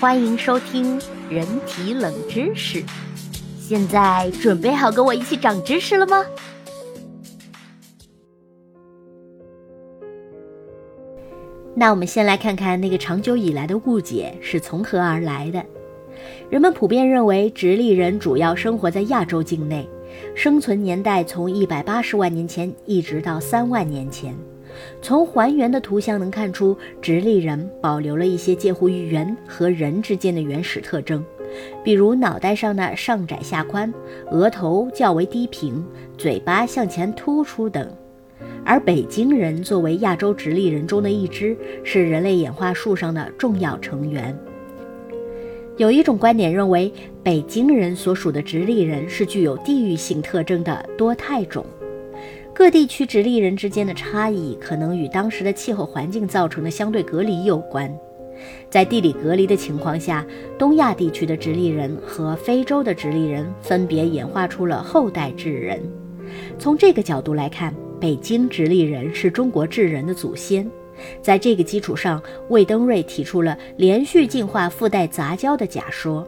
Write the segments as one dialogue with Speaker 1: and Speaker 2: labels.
Speaker 1: 欢迎收听人体冷知识。现在准备好跟我一起长知识了吗？那我们先来看看那个长久以来的误解是从何而来的。人们普遍认为直立人主要生活在亚洲境内，生存年代从一百八十万年前一直到三万年前。从还原的图像能看出，直立人保留了一些介乎于猿和人之间的原始特征，比如脑袋上的上窄下宽、额头较为低平、嘴巴向前突出等。而北京人作为亚洲直立人中的一支，是人类演化树上的重要成员。有一种观点认为，北京人所属的直立人是具有地域性特征的多态种。各地区直立人之间的差异，可能与当时的气候环境造成的相对隔离有关。在地理隔离的情况下，东亚地区的直立人和非洲的直立人分别演化出了后代智人。从这个角度来看，北京直立人是中国智人的祖先。在这个基础上，魏登瑞提出了连续进化附带杂交的假说。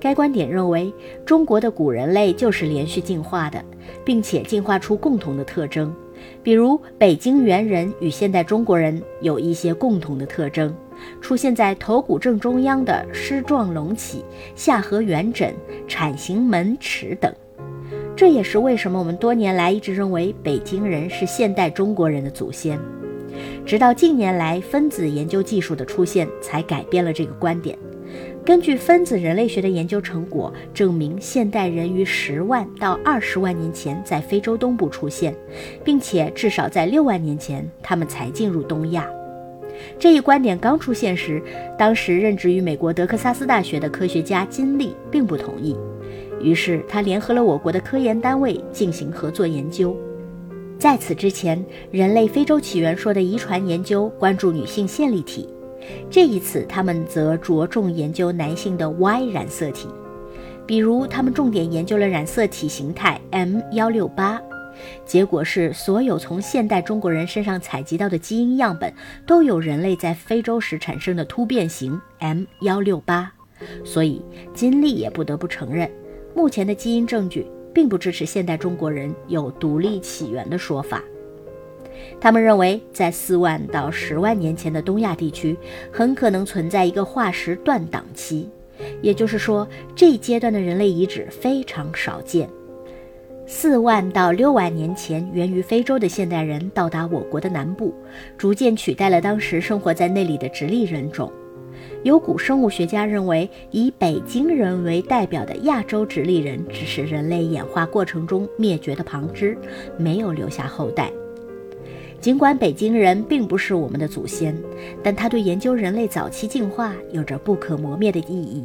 Speaker 1: 该观点认为，中国的古人类就是连续进化的，并且进化出共同的特征，比如北京猿人与现代中国人有一些共同的特征，出现在头骨正中央的狮状隆起、下颌圆枕、铲形门齿等。这也是为什么我们多年来一直认为北京人是现代中国人的祖先，直到近年来分子研究技术的出现，才改变了这个观点。根据分子人类学的研究成果证明，现代人于十万到二十万年前在非洲东部出现，并且至少在六万年前他们才进入东亚。这一观点刚出现时，当时任职于美国德克萨斯大学的科学家金利并不同意，于是他联合了我国的科研单位进行合作研究。在此之前，人类非洲起源说的遗传研究关注女性线粒体。这一次，他们则着重研究男性的 Y 染色体，比如他们重点研究了染色体形态 M 幺六八。结果是，所有从现代中国人身上采集到的基因样本都有人类在非洲时产生的突变型 M 幺六八。所以，金利也不得不承认，目前的基因证据并不支持现代中国人有独立起源的说法。他们认为，在四万到十万年前的东亚地区，很可能存在一个化石断档期，也就是说，这一阶段的人类遗址非常少见。四万到六万年前，源于非洲的现代人到达我国的南部，逐渐取代了当时生活在那里的直立人种。有古生物学家认为，以北京人为代表的亚洲直立人只是人类演化过程中灭绝的旁支，没有留下后代。尽管北京人并不是我们的祖先，但他对研究人类早期进化有着不可磨灭的意义。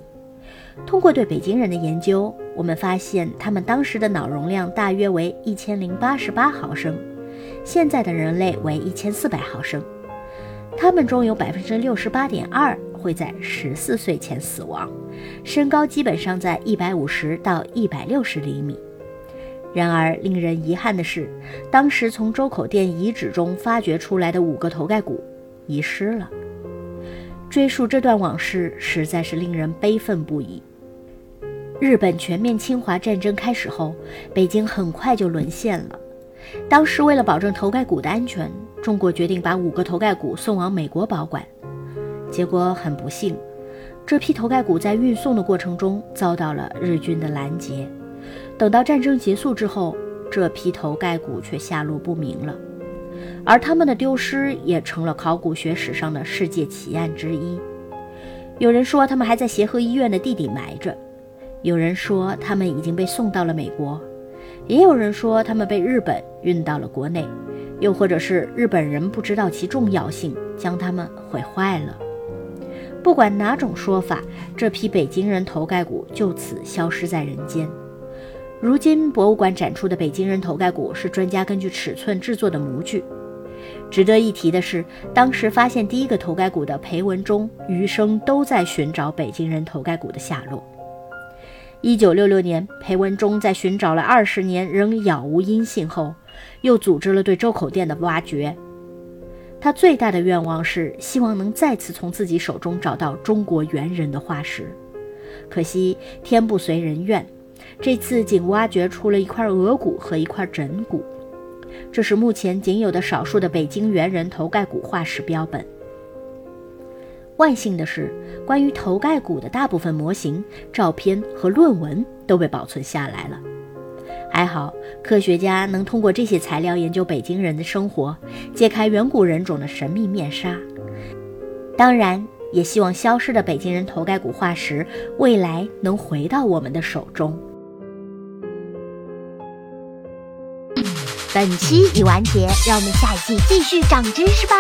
Speaker 1: 通过对北京人的研究，我们发现他们当时的脑容量大约为一千零八十八毫升，现在的人类为一千四百毫升。他们中有百分之六十八点二会在十四岁前死亡，身高基本上在一百五十到一百六十厘米。然而，令人遗憾的是，当时从周口店遗址中发掘出来的五个头盖骨遗失了。追溯这段往事，实在是令人悲愤不已。日本全面侵华战争开始后，北京很快就沦陷了。当时，为了保证头盖骨的安全，中国决定把五个头盖骨送往美国保管。结果很不幸，这批头盖骨在运送的过程中遭到了日军的拦截。等到战争结束之后，这批头盖骨却下落不明了，而他们的丢失也成了考古学史上的世界奇案之一。有人说他们还在协和医院的地底埋着，有人说他们已经被送到了美国，也有人说他们被日本运到了国内，又或者是日本人不知道其重要性，将他们毁坏了。不管哪种说法，这批北京人头盖骨就此消失在人间。如今博物馆展出的北京人头盖骨是专家根据尺寸制作的模具。值得一提的是，当时发现第一个头盖骨的裴文中余生都在寻找北京人头盖骨的下落。一九六六年，裴文中在寻找了二十年仍杳无音信后，又组织了对周口店的挖掘。他最大的愿望是希望能再次从自己手中找到中国猿人的化石。可惜天不随人愿，这次仅挖掘出了一块额骨和一块枕骨，这是目前仅有的少数的北京猿人头盖骨化石标本。万幸的是，关于头盖骨的大部分模型、照片和论文都被保存下来了。还好，科学家能通过这些材料研究北京人的生活，揭开远古人种的神秘面纱。当然，也希望消失的北京人头盖骨化石未来能回到我们的手中。
Speaker 2: 本期已完结，让我们下一季继续长知识吧。